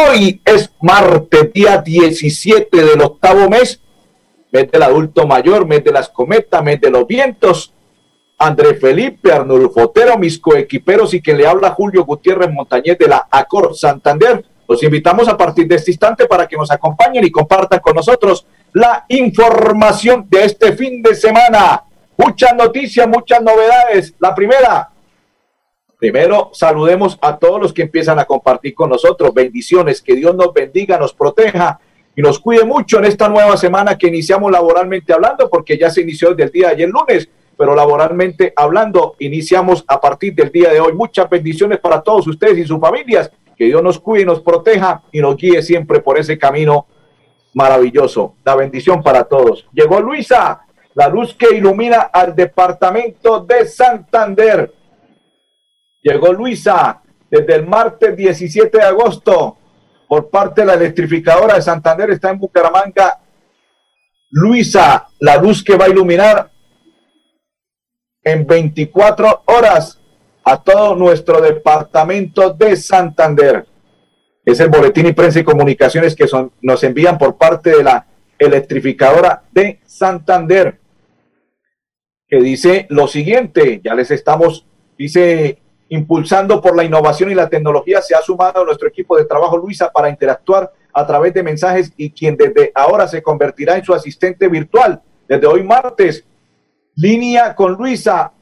Hoy es martes, día 17 del octavo mes, mes del adulto mayor, mes de las cometas, mes de los vientos. André Felipe, Arnulfo Otero, mis coequiperos y quien le habla Julio Gutiérrez Montañez de la Acor Santander. Los invitamos a partir de este instante para que nos acompañen y compartan con nosotros la información de este fin de semana. Muchas noticias, muchas novedades. La primera, Primero, saludemos a todos los que empiezan a compartir con nosotros. Bendiciones, que Dios nos bendiga, nos proteja y nos cuide mucho en esta nueva semana que iniciamos laboralmente hablando, porque ya se inició desde el día de ayer lunes, pero laboralmente hablando, iniciamos a partir del día de hoy. Muchas bendiciones para todos ustedes y sus familias. Que Dios nos cuide nos proteja y nos guíe siempre por ese camino maravilloso. La bendición para todos. Llegó Luisa, la luz que ilumina al departamento de Santander. Llegó Luisa desde el martes 17 de agosto por parte de la electrificadora de Santander, está en Bucaramanga. Luisa, la luz que va a iluminar en 24 horas a todo nuestro departamento de Santander. Es el boletín y prensa y comunicaciones que son, nos envían por parte de la electrificadora de Santander, que dice lo siguiente, ya les estamos, dice impulsando por la innovación y la tecnología, se ha sumado a nuestro equipo de trabajo Luisa para interactuar a través de mensajes y quien desde ahora se convertirá en su asistente virtual. Desde hoy martes, línea con Luisa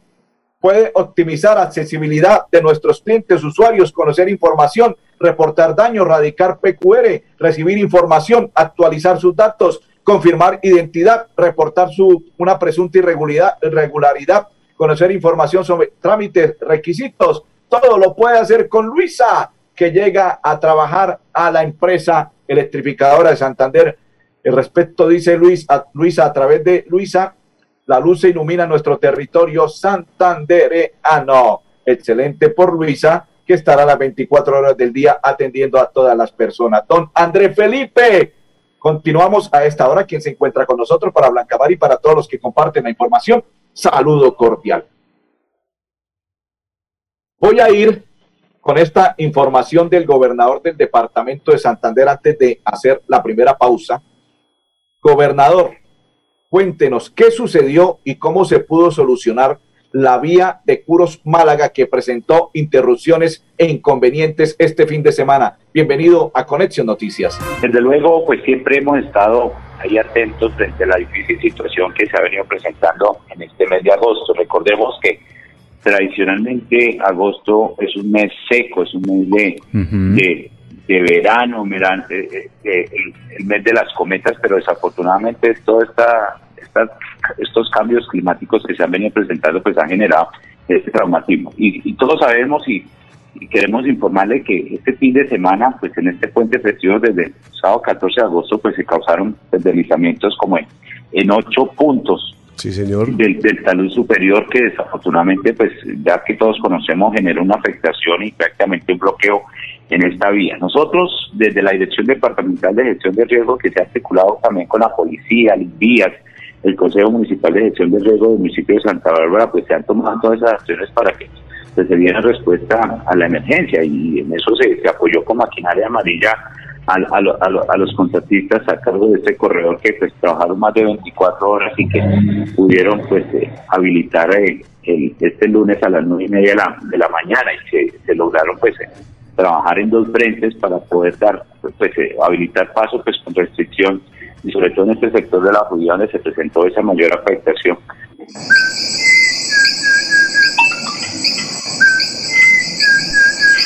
puede optimizar accesibilidad de nuestros clientes, usuarios, conocer información, reportar daños, radicar PQR, recibir información, actualizar sus datos, confirmar identidad, reportar su, una presunta irregularidad, irregularidad conocer información sobre trámites, requisitos, todo lo puede hacer con Luisa, que llega a trabajar a la empresa electrificadora de Santander. El respecto, dice Luis, Luisa, a través de Luisa, la luz se ilumina nuestro territorio santandereano. Excelente por Luisa, que estará las 24 horas del día atendiendo a todas las personas. Don André Felipe, continuamos a esta hora. Quien se encuentra con nosotros para Blancamar y para todos los que comparten la información saludo cordial. Voy a ir con esta información del gobernador del departamento de Santander antes de hacer la primera pausa. Gobernador, cuéntenos qué sucedió y cómo se pudo solucionar la vía de Curos Málaga que presentó interrupciones e inconvenientes este fin de semana. Bienvenido a Conexión Noticias. Desde luego, pues siempre hemos estado ahí atentos frente a la difícil situación que se ha venido presentando en este mes de agosto. Recordemos que tradicionalmente agosto es un mes seco, es un mes de, de, verano, eh, eh, el, mes de las cometas, pero desafortunadamente toda esta, estos cambios climáticos que se han venido presentando pues han generado este traumatismo. Y, todos sabemos y, y, queremos informarle que este fin de semana, pues en este puente festivo desde el sábado 14 de agosto, pues se causaron deslizamientos como en, en ocho puntos Sí, señor. Del, del, talud superior que desafortunadamente, pues ya que todos conocemos, generó una afectación y prácticamente un bloqueo en esta vía. Nosotros, desde la Dirección Departamental de Gestión de Riesgo, que se ha articulado también con la policía, las vías, el Consejo Municipal de Gestión de Riesgo del municipio de Santa Bárbara, pues se han tomado todas esas acciones para que pues, se diera respuesta a la emergencia y en eso se, se apoyó con maquinaria amarilla a, a, los contratistas a cargo de este corredor que pues trabajaron más de 24 horas y que pudieron pues eh, habilitar eh, el, este lunes a las nueve y media de la, de la mañana y se, se lograron pues eh, trabajar en dos frentes para poder dar pues habilitar paso pues con restricción y sobre todo en este sector de la judía donde se presentó esa mayor afectación.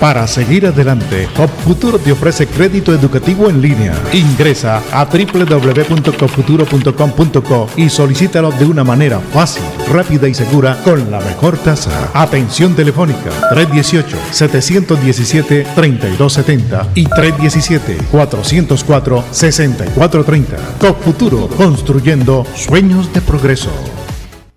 Para seguir adelante, Hop Futuro te ofrece crédito educativo en línea. Ingresa a www.copfuturo.com.co y solicítalo de una manera fácil, rápida y segura con la mejor tasa. Atención telefónica 318-717-3270 y 317-404-6430. Cop Futuro, construyendo sueños de progreso.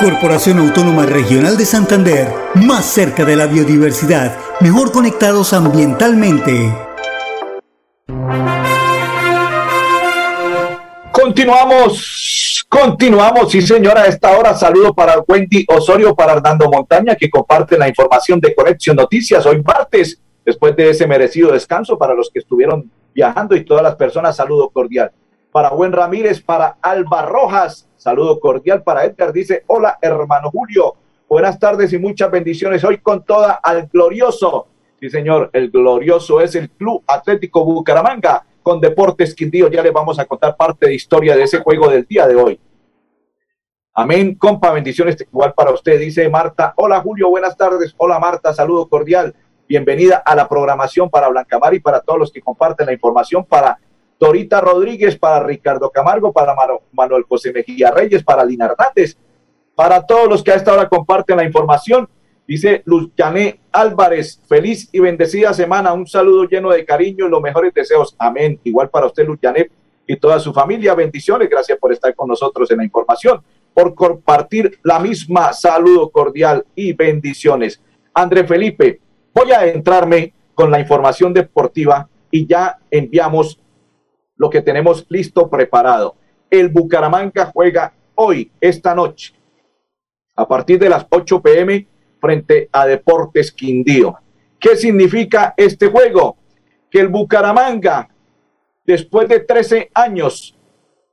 Corporación Autónoma Regional de Santander, más cerca de la biodiversidad, mejor conectados ambientalmente. Continuamos, continuamos, sí señora, a esta hora saludo para Wendy Osorio, para Hernando Montaña, que comparten la información de Conexión Noticias hoy martes, después de ese merecido descanso para los que estuvieron viajando y todas las personas, saludo cordial. Para Buen Ramírez, para Alba Rojas, saludo cordial. Para Edgar dice, hola hermano Julio, buenas tardes y muchas bendiciones. Hoy con toda al glorioso. Sí señor, el glorioso es el Club Atlético Bucaramanga con Deportes Quindío. Ya les vamos a contar parte de historia de ese juego del día de hoy. Amén, compa, bendiciones igual para usted, dice Marta. Hola Julio, buenas tardes. Hola Marta, saludo cordial. Bienvenida a la programación para Blancamar y para todos los que comparten la información, para Dorita Rodríguez, para Ricardo Camargo, para Manuel José Mejía Reyes, para Lina Hernández, para todos los que a esta hora comparten la información. Dice Luz Jané Álvarez, feliz y bendecida semana, un saludo lleno de cariño y los mejores deseos. Amén. Igual para usted, Luz Jané, y toda su familia. Bendiciones. Gracias por estar con nosotros en la información, por compartir la misma saludo cordial y bendiciones. André Felipe, voy a entrarme con la información deportiva y ya enviamos lo que tenemos listo preparado. El Bucaramanga juega hoy, esta noche, a partir de las 8 pm frente a Deportes Quindío. ¿Qué significa este juego? Que el Bucaramanga, después de 13 años,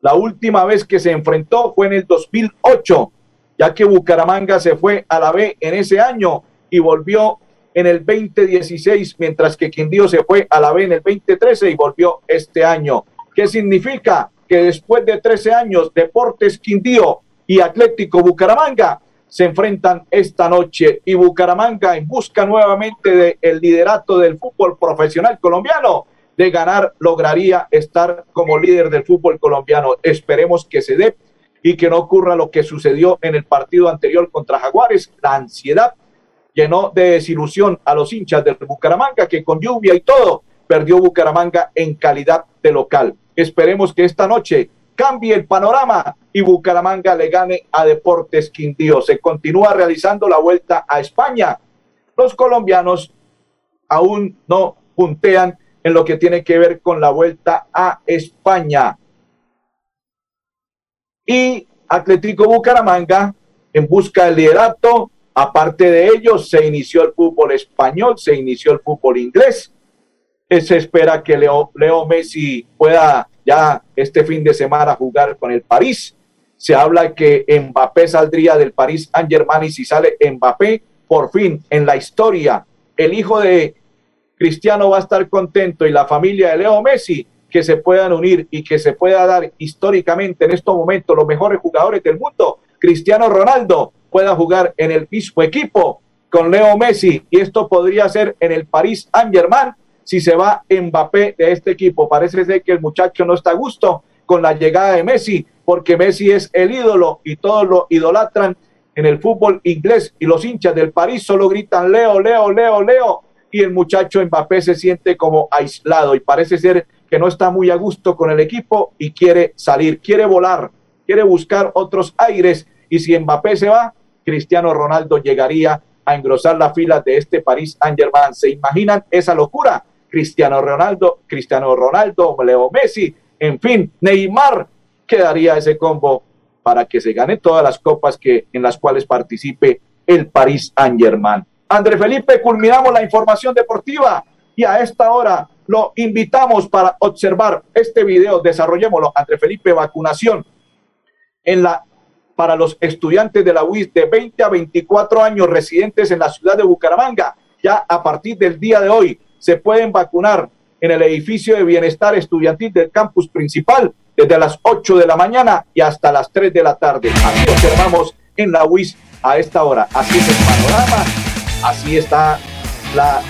la última vez que se enfrentó fue en el 2008, ya que Bucaramanga se fue a la B en ese año y volvió en el 2016, mientras que Quindío se fue a la B en el 2013 y volvió este año. ¿Qué significa? Que después de 13 años, Deportes Quindío y Atlético Bucaramanga se enfrentan esta noche y Bucaramanga en busca nuevamente del liderato del fútbol profesional colombiano de ganar lograría estar como líder del fútbol colombiano. Esperemos que se dé y que no ocurra lo que sucedió en el partido anterior contra Jaguares. La ansiedad llenó de desilusión a los hinchas del Bucaramanga que con lluvia y todo perdió Bucaramanga en calidad de local. Esperemos que esta noche cambie el panorama y Bucaramanga le gane a Deportes Quindío. Se continúa realizando la vuelta a España. Los colombianos aún no puntean en lo que tiene que ver con la vuelta a España. Y Atlético Bucaramanga en busca del liderato. Aparte de ello, se inició el fútbol español, se inició el fútbol inglés. Se espera que Leo, Messi pueda ya este fin de semana jugar con el París. Se habla que Mbappé saldría del París Saint Germain y si sale Mbappé, por fin en la historia, el hijo de Cristiano va a estar contento y la familia de Leo Messi que se puedan unir y que se pueda dar históricamente en estos momentos los mejores jugadores del mundo, Cristiano Ronaldo pueda jugar en el mismo equipo con Leo Messi y esto podría ser en el París Saint Germain si se va Mbappé de este equipo. Parece ser que el muchacho no está a gusto con la llegada de Messi porque Messi es el ídolo y todos lo idolatran en el fútbol inglés y los hinchas del París solo gritan Leo, Leo, Leo, Leo y el muchacho Mbappé se siente como aislado y parece ser que no está muy a gusto con el equipo y quiere salir, quiere volar, quiere buscar otros aires y si Mbappé se va, Cristiano Ronaldo llegaría a engrosar la fila de este París Saint-Germain. ¿Se imaginan esa locura? Cristiano Ronaldo, Cristiano Ronaldo, Leo Messi, en fin, Neymar quedaría ese combo para que se gane todas las copas que en las cuales participe el París Saint-Germain. André Felipe, culminamos la información deportiva y a esta hora lo invitamos para observar este video, desarrollémoslo, André Felipe, vacunación en la, para los estudiantes de la UIS de 20 a 24 años residentes en la ciudad de Bucaramanga. Ya a partir del día de hoy se pueden vacunar en el edificio de bienestar estudiantil del campus principal desde las 8 de la mañana y hasta las 3 de la tarde. Así observamos en la UIS a esta hora. Así es el panorama así está la,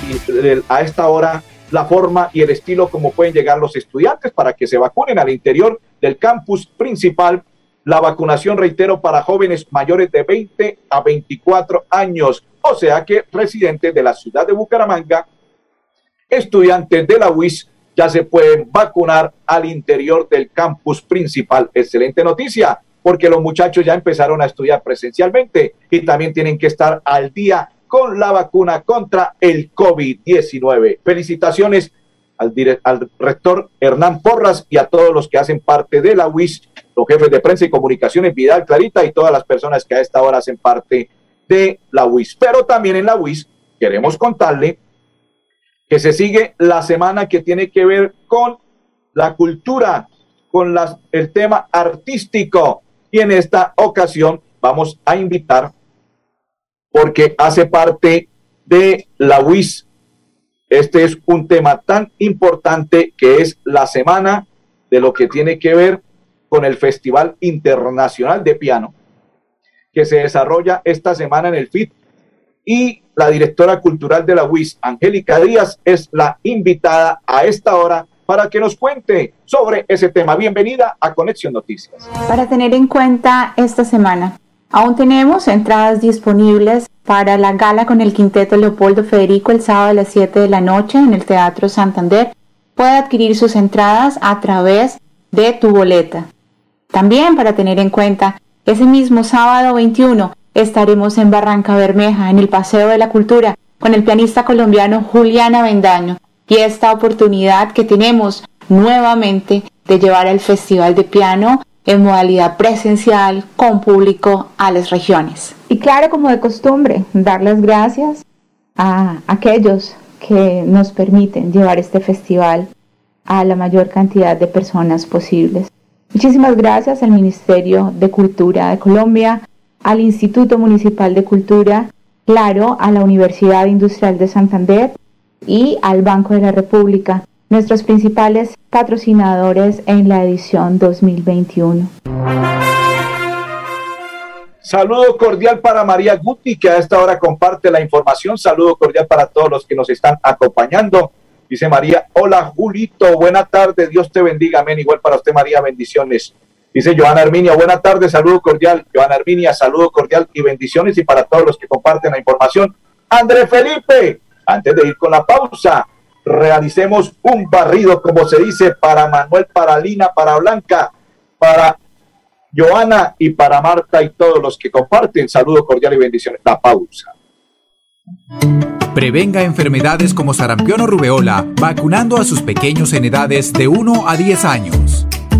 a esta hora la forma y el estilo como pueden llegar los estudiantes para que se vacunen al interior del campus principal. La vacunación, reitero, para jóvenes mayores de 20 a 24 años, o sea que residentes de la ciudad de Bucaramanga, estudiantes de la UIS, ya se pueden vacunar al interior del campus principal. Excelente noticia, porque los muchachos ya empezaron a estudiar presencialmente y también tienen que estar al día con la vacuna contra el COVID-19. Felicitaciones al, al, rector Hernán Porras y a todos los que hacen parte de la UIS, los jefes de prensa y comunicaciones, Vidal Clarita y todas las personas que a esta hora hacen parte de la UIS. Pero también en la UIS queremos contarle que se sigue la semana que tiene que ver con la cultura, con el tema artístico. Y en esta ocasión vamos a invitar porque hace parte de la UIS. Este es un tema tan importante que es la semana de lo que tiene que ver con el Festival Internacional de Piano, que se desarrolla esta semana en el FIT. Y la directora cultural de la UIS, Angélica Díaz, es la invitada a esta hora para que nos cuente sobre ese tema. Bienvenida a Conexión Noticias. Para tener en cuenta esta semana, Aún tenemos entradas disponibles para la gala con el quinteto Leopoldo Federico el sábado a las 7 de la noche en el Teatro Santander. Puede adquirir sus entradas a través de tu boleta. También para tener en cuenta, ese mismo sábado 21 estaremos en Barranca Bermeja, en el Paseo de la Cultura, con el pianista colombiano Juliana Bendaño. Y esta oportunidad que tenemos nuevamente de llevar el Festival de Piano en modalidad presencial con público a las regiones. Y claro, como de costumbre, dar las gracias a aquellos que nos permiten llevar este festival a la mayor cantidad de personas posibles. Muchísimas gracias al Ministerio de Cultura de Colombia, al Instituto Municipal de Cultura, claro, a la Universidad Industrial de Santander y al Banco de la República nuestros principales patrocinadores en la edición 2021. Saludo cordial para María Guti, que a esta hora comparte la información. Saludo cordial para todos los que nos están acompañando. Dice María, hola Julito, buena tarde, Dios te bendiga, amén. Igual para usted, María, bendiciones. Dice Joana Arminia, buena tarde, saludo cordial. Joana Arminia, saludo cordial y bendiciones. Y para todos los que comparten la información, André Felipe, antes de ir con la pausa, realicemos un barrido, como se dice, para Manuel, para Lina, para Blanca, para Joana y para Marta y todos los que comparten. Saludo cordial y bendiciones. La pausa. Prevenga enfermedades como sarampión o rubeola vacunando a sus pequeños en edades de 1 a 10 años.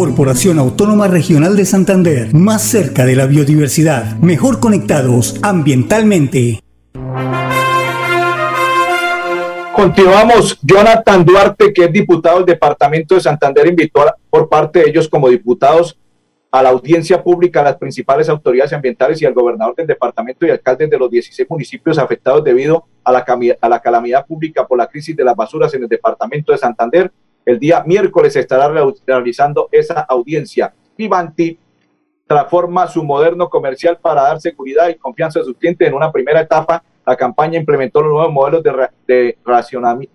Corporación Autónoma Regional de Santander, más cerca de la biodiversidad, mejor conectados ambientalmente. Continuamos. Jonathan Duarte, que es diputado del Departamento de Santander, invitó por parte de ellos como diputados a la audiencia pública a las principales autoridades ambientales y al gobernador del departamento y alcaldes de los 16 municipios afectados debido a la, a la calamidad pública por la crisis de las basuras en el departamento de Santander. El día miércoles estará realizando esa audiencia. Vivanti transforma su moderno comercial para dar seguridad y confianza a sus clientes. En una primera etapa, la campaña implementó los nuevos modelos de,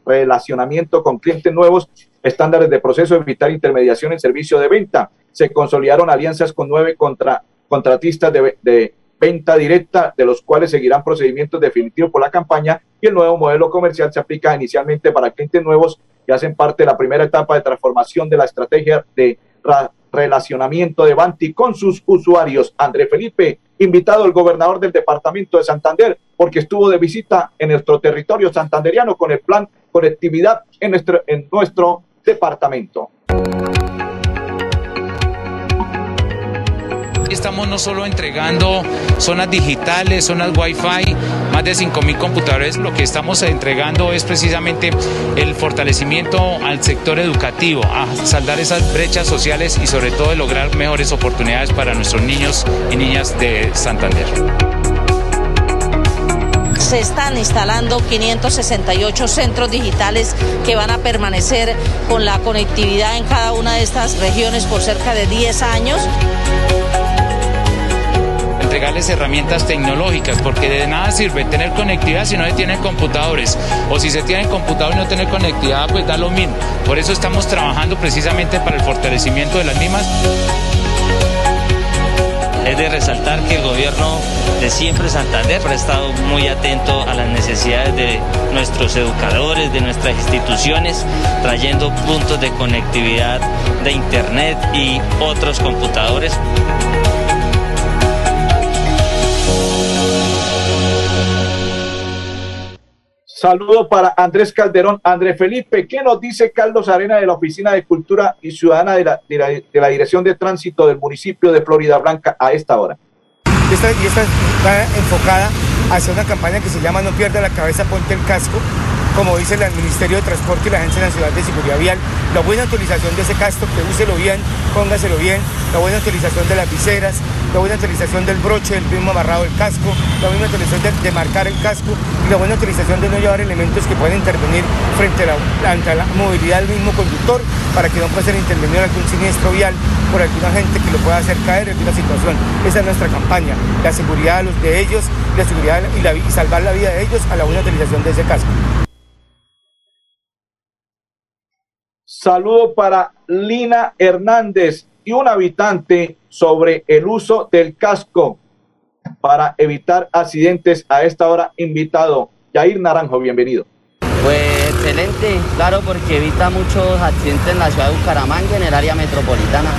relacionamiento con clientes nuevos, estándares de proceso, evitar intermediación en servicio de venta. Se consolidaron alianzas con nueve contra, contratistas de, de venta directa, de los cuales seguirán procedimientos definitivos por la campaña y el nuevo modelo comercial se aplica inicialmente para clientes nuevos que hacen parte de la primera etapa de transformación de la estrategia de relacionamiento de Banti con sus usuarios. André Felipe, invitado el gobernador del departamento de Santander, porque estuvo de visita en nuestro territorio santanderiano con el plan conectividad en nuestro, en nuestro departamento. Estamos no solo entregando zonas digitales, zonas Wi-Fi, más de 5.000 computadores, lo que estamos entregando es precisamente el fortalecimiento al sector educativo, a saldar esas brechas sociales y sobre todo de lograr mejores oportunidades para nuestros niños y niñas de Santander. Se están instalando 568 centros digitales que van a permanecer con la conectividad en cada una de estas regiones por cerca de 10 años. Entregarles herramientas tecnológicas, porque de nada sirve tener conectividad si no se tienen computadores, o si se tienen computadores y no tener conectividad, pues da lo mismo. Por eso estamos trabajando precisamente para el fortalecimiento de las mismas. Es de resaltar que el gobierno de siempre Santander ha estado muy atento a las necesidades de nuestros educadores, de nuestras instituciones, trayendo puntos de conectividad de Internet y otros computadores. Saludo para Andrés Calderón. Andrés Felipe, ¿qué nos dice Carlos Arena de la Oficina de Cultura y Ciudadana de la, Dirección de Tránsito del municipio de Florida Blanca a esta hora? Y esta, esta está enfocada hacia una campaña que se llama No pierda la cabeza, ponte el casco, como dice el Ministerio de Transporte y la Agencia Nacional de Seguridad Vial, la buena utilización de ese casco, que úselo bien, póngaselo bien, la buena utilización de las viseras, la buena utilización del broche, el mismo amarrado del casco, la buena utilización de, marcar el casco y la buena utilización de no llevar elementos que pueden intervenir frente a la, movilidad del mismo conductor para que no pueda ser intervenido en algún siniestro vial por alguna gente que lo pueda hacer caer en alguna situación. Esa es nuestra campaña, la seguridad de, los, de ellos, la seguridad y salvar la vida de ellos a la buena utilización de ese casco. Saludo para Lina Hernández y un habitante sobre el uso del casco para evitar accidentes a esta hora. Invitado, Jair Naranjo, bienvenido. Pues excelente, claro, porque evita muchos accidentes en la ciudad de Bucaramanga, en el área metropolitana.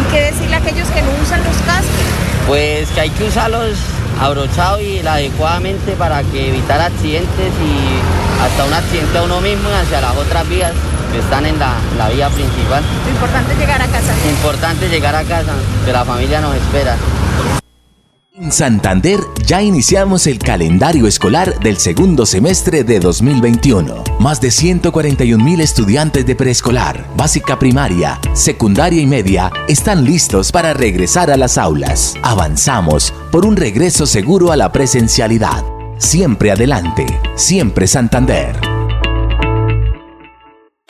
¿Y qué decirle a aquellos que no usan los cascos? Pues que hay que usarlos abrochados y adecuadamente para que evitar accidentes y hasta un accidente a uno mismo y hacia las otras vías están en la, la vía principal. Lo importante es llegar a casa. Importante llegar a casa, que la familia nos espera. En Santander ya iniciamos el calendario escolar del segundo semestre de 2021. Más de 141 mil estudiantes de preescolar, básica primaria, secundaria y media están listos para regresar a las aulas. Avanzamos por un regreso seguro a la presencialidad. Siempre adelante, siempre Santander.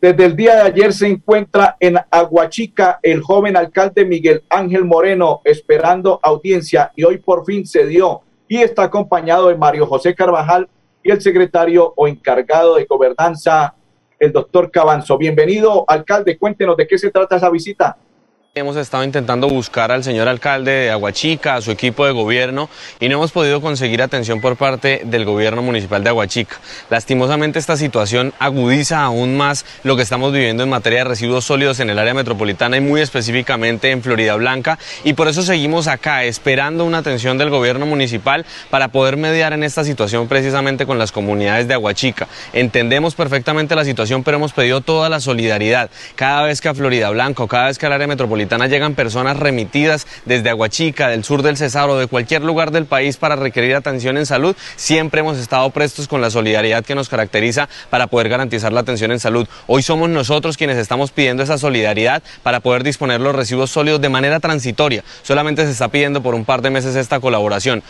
Desde el día de ayer se encuentra en Aguachica el joven alcalde Miguel Ángel Moreno esperando audiencia y hoy por fin se dio y está acompañado de Mario José Carvajal y el secretario o encargado de gobernanza, el doctor Cabanzo. Bienvenido, alcalde. Cuéntenos de qué se trata esa visita. Hemos estado intentando buscar al señor alcalde de Aguachica, a su equipo de gobierno, y no hemos podido conseguir atención por parte del gobierno municipal de Aguachica. Lastimosamente esta situación agudiza aún más lo que estamos viviendo en materia de residuos sólidos en el área metropolitana y muy específicamente en Florida Blanca, y por eso seguimos acá esperando una atención del gobierno municipal para poder mediar en esta situación precisamente con las comunidades de Aguachica. Entendemos perfectamente la situación, pero hemos pedido toda la solidaridad. Cada vez que a Florida Blanca cada vez que al área metropolitana llegan personas remitidas desde Aguachica, del sur del Cesar o de cualquier lugar del país para requerir atención en salud, siempre hemos estado prestos con la solidaridad que nos caracteriza para poder garantizar la atención en salud. Hoy somos nosotros quienes estamos pidiendo esa solidaridad para poder disponer los residuos sólidos de manera transitoria. Solamente se está pidiendo por un par de meses esta colaboración.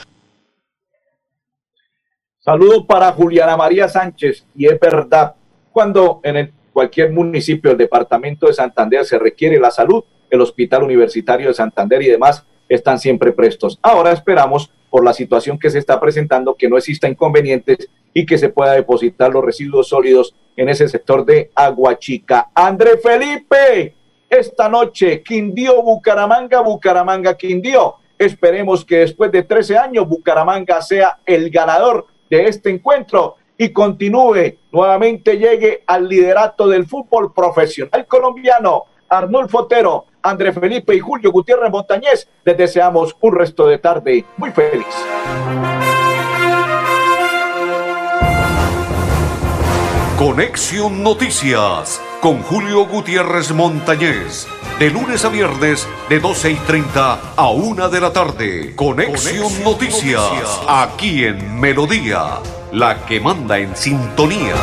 Saludo para Juliana María Sánchez, y es verdad, cuando en el, cualquier municipio del departamento de Santander se requiere la salud, el Hospital Universitario de Santander y demás están siempre prestos. Ahora esperamos, por la situación que se está presentando, que no exista inconvenientes y que se pueda depositar los residuos sólidos en ese sector de Aguachica. André Felipe, esta noche, Quindío, Bucaramanga, Bucaramanga, Quindío. Esperemos que después de 13 años Bucaramanga sea el ganador de este encuentro y continúe, nuevamente llegue al liderato del fútbol profesional colombiano. Arnulfo Otero, André Felipe y Julio Gutiérrez Montañez, les deseamos un resto de tarde muy feliz. Conexión Noticias con Julio Gutiérrez Montañez. De lunes a viernes, de 12 y 30 a 1 de la tarde. Conexión, Noticias, aquí en Melodía, la que manda en sintonía.